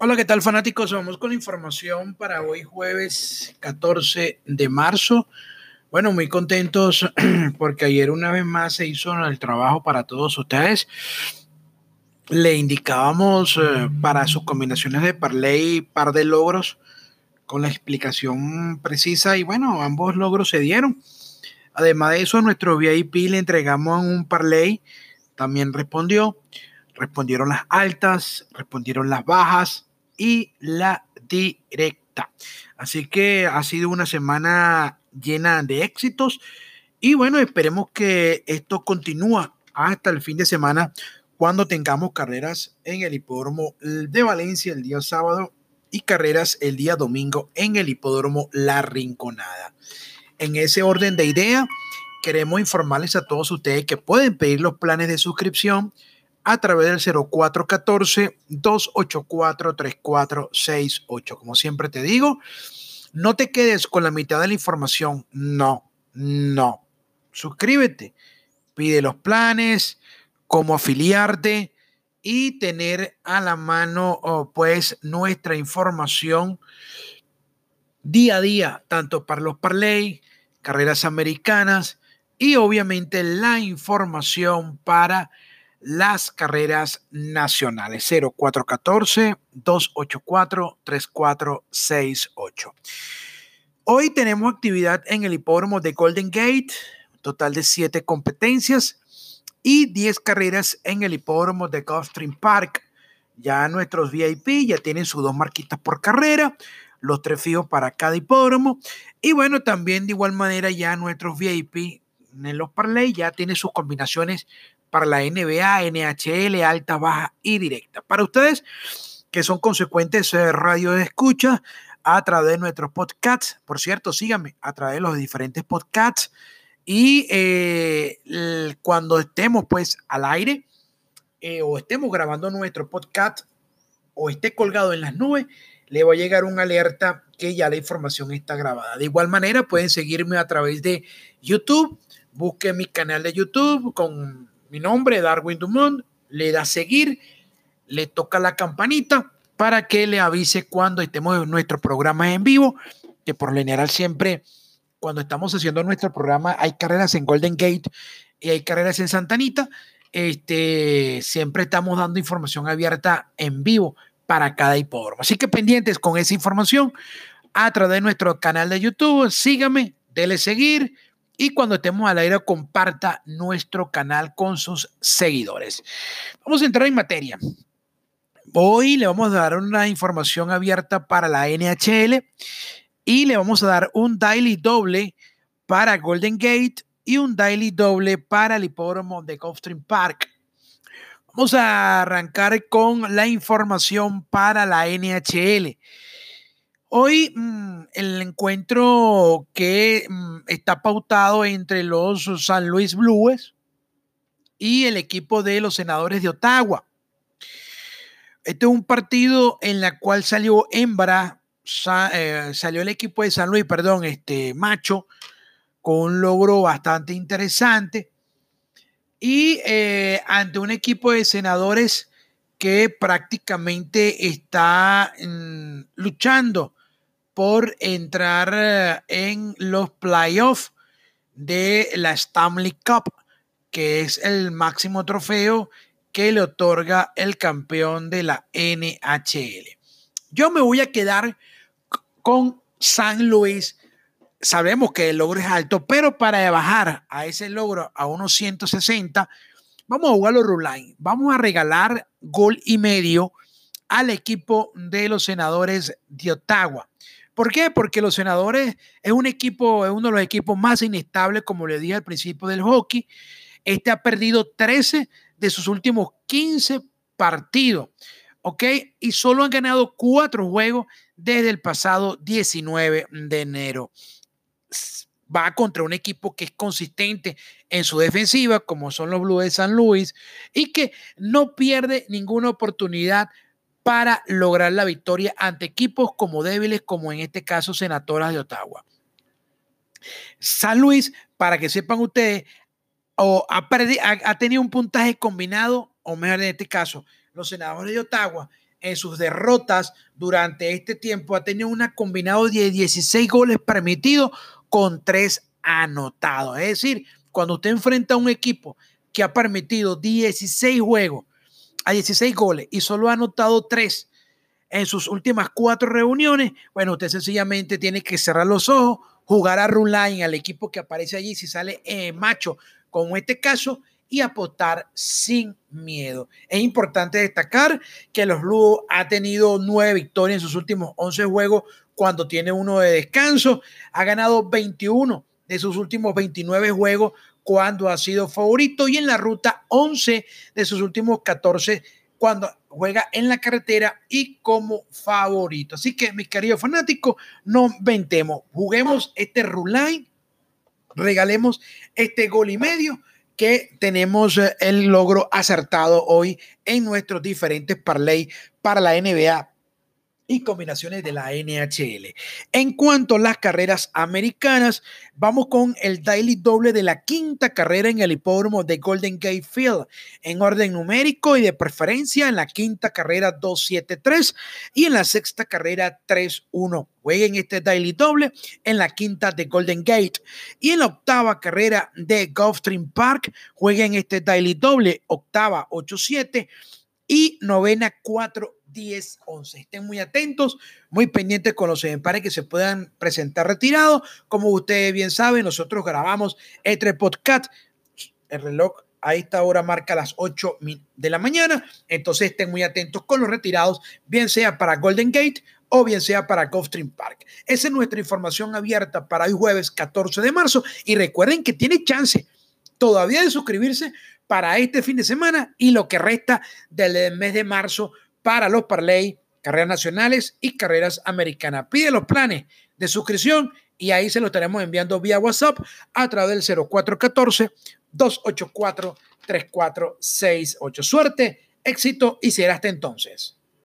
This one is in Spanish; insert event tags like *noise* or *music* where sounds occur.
Hola, ¿qué tal fanáticos? Vamos con información para hoy jueves 14 de marzo. Bueno, muy contentos *clears throat* porque ayer una vez más se hizo el trabajo para todos ustedes. Le indicábamos eh, para sus combinaciones de parlay par de logros con la explicación precisa y bueno, ambos logros se dieron. Además de eso, a nuestro VIP le entregamos un parlay, también respondió. Respondieron las altas, respondieron las bajas, y la directa. Así que ha sido una semana llena de éxitos y bueno, esperemos que esto continúe hasta el fin de semana cuando tengamos carreras en el hipódromo de Valencia el día sábado y carreras el día domingo en el hipódromo La Rinconada. En ese orden de idea, queremos informarles a todos ustedes que pueden pedir los planes de suscripción a través del 0414-284-3468. Como siempre te digo, no te quedes con la mitad de la información. No, no. Suscríbete, pide los planes, cómo afiliarte y tener a la mano oh, pues nuestra información día a día, tanto para los parlay, carreras americanas y obviamente la información para las carreras nacionales. 0414-284-3468. Hoy tenemos actividad en el hipódromo de Golden Gate, total de siete competencias y 10 carreras en el hipódromo de Gulfstream Park. Ya nuestros VIP ya tienen sus dos marquitas por carrera, los tres fijos para cada hipódromo. Y bueno, también de igual manera ya nuestros VIP en los parlay ya tienen sus combinaciones para la NBA, NHL, alta, baja y directa. Para ustedes que son consecuentes de radio de escucha a través de nuestros podcasts, por cierto, síganme a través de los diferentes podcasts y eh, cuando estemos pues al aire eh, o estemos grabando nuestro podcast o esté colgado en las nubes, le va a llegar un alerta que ya la información está grabada. De igual manera, pueden seguirme a través de YouTube. Busquen mi canal de YouTube con mi nombre, Darwin Dumont, le da seguir, le toca la campanita para que le avise cuando estemos en nuestro programa en vivo, que por lo general siempre cuando estamos haciendo nuestro programa hay carreras en Golden Gate y hay carreras en Santanita, este, siempre estamos dando información abierta en vivo para cada hipódromo. Así que pendientes con esa información a través de nuestro canal de YouTube, sígame, dele seguir, y cuando estemos al aire comparta nuestro canal con sus seguidores. Vamos a entrar en materia. Hoy le vamos a dar una información abierta para la NHL y le vamos a dar un daily doble para Golden Gate y un daily doble para el hipódromo de Gulfstream Park. Vamos a arrancar con la información para la NHL. Hoy mm, el encuentro que mm, está pautado entre los San Luis Blues y el equipo de los senadores de Ottawa. Este es un partido en el cual salió hembra, eh, salió el equipo de San Luis, perdón, este macho, con un logro bastante interesante. Y eh, ante un equipo de senadores que prácticamente está mm, luchando por entrar eh, en los playoffs de la Stanley Cup, que es el máximo trofeo que le otorga el campeón de la NHL. Yo me voy a quedar con San Luis. Sabemos que el logro es alto, pero para bajar a ese logro a unos 160, vamos a jugarlo Ruline. Vamos a regalar gol y medio al equipo de los senadores de Ottawa. ¿Por qué? Porque los senadores es un equipo, es uno de los equipos más inestables, como le dije al principio del hockey. Este ha perdido 13 de sus últimos 15 partidos, ¿ok? Y solo han ganado cuatro juegos desde el pasado 19 de enero. Va contra un equipo que es consistente en su defensiva, como son los Blues de San Luis, y que no pierde ninguna oportunidad para lograr la victoria ante equipos como débiles, como en este caso Senatoras de Ottawa. San Luis, para que sepan ustedes, ha, tenido un puntaje combinado, o mejor en este caso, los senadores de Ottawa en sus derrotas durante este tiempo ha tenido un combinado de 16 goles permitidos con 3 anotados. Es decir, cuando usted enfrenta a un equipo que ha permitido 16 juegos a 16 goles y solo ha anotado 3 en sus últimas cuatro reuniones, bueno, usted sencillamente tiene que cerrar los ojos, jugar a run line al equipo que aparece allí, si sale eh, macho, como este caso, y apostar sin miedo. Es importante destacar que los Blues ha tenido nueve victorias en sus últimos 11 juegos cuando tiene uno de descanso. Ha ganado 21 de sus últimos 29 juegos cuando ha sido favorito y en la ruta 11 de sus últimos 14 cuando juega en la carretera y como favorito. Así que, mis queridos fanáticos, no ventemos, juguemos este line, regalemos este gol y medio que tenemos eh, el logro acertado hoy en nuestros diferentes parlay para la NBA y combinaciones de la NHL. En cuanto a las carreras americanas, vamos con el daily doble de la quinta carrera en el hipódromo de Golden Gate Field, en orden numérico y de preferencia en la quinta carrera 273 y en la sexta carrera 31. Jueguen este daily doble en la quinta de Golden Gate y en la octava carrera de Gulfstream Park. Jueguen este daily doble, octava 87 y novena 4 10, 11. Estén muy atentos, muy pendientes con los empares que se puedan presentar retirados. Como ustedes bien saben, nosotros grabamos este podcast. El reloj a esta hora marca las 8 de la mañana. Entonces estén muy atentos con los retirados, bien sea para Golden Gate o bien sea para Gulfstream Park. Esa es nuestra información abierta para hoy jueves 14 de marzo. Y recuerden que tiene chance todavía de suscribirse para este fin de semana y lo que resta del mes de marzo para los parlay, carreras nacionales y carreras americanas. Pide los planes de suscripción y ahí se lo estaremos enviando vía WhatsApp a través del 0414 284 3468. Suerte, éxito y será hasta entonces.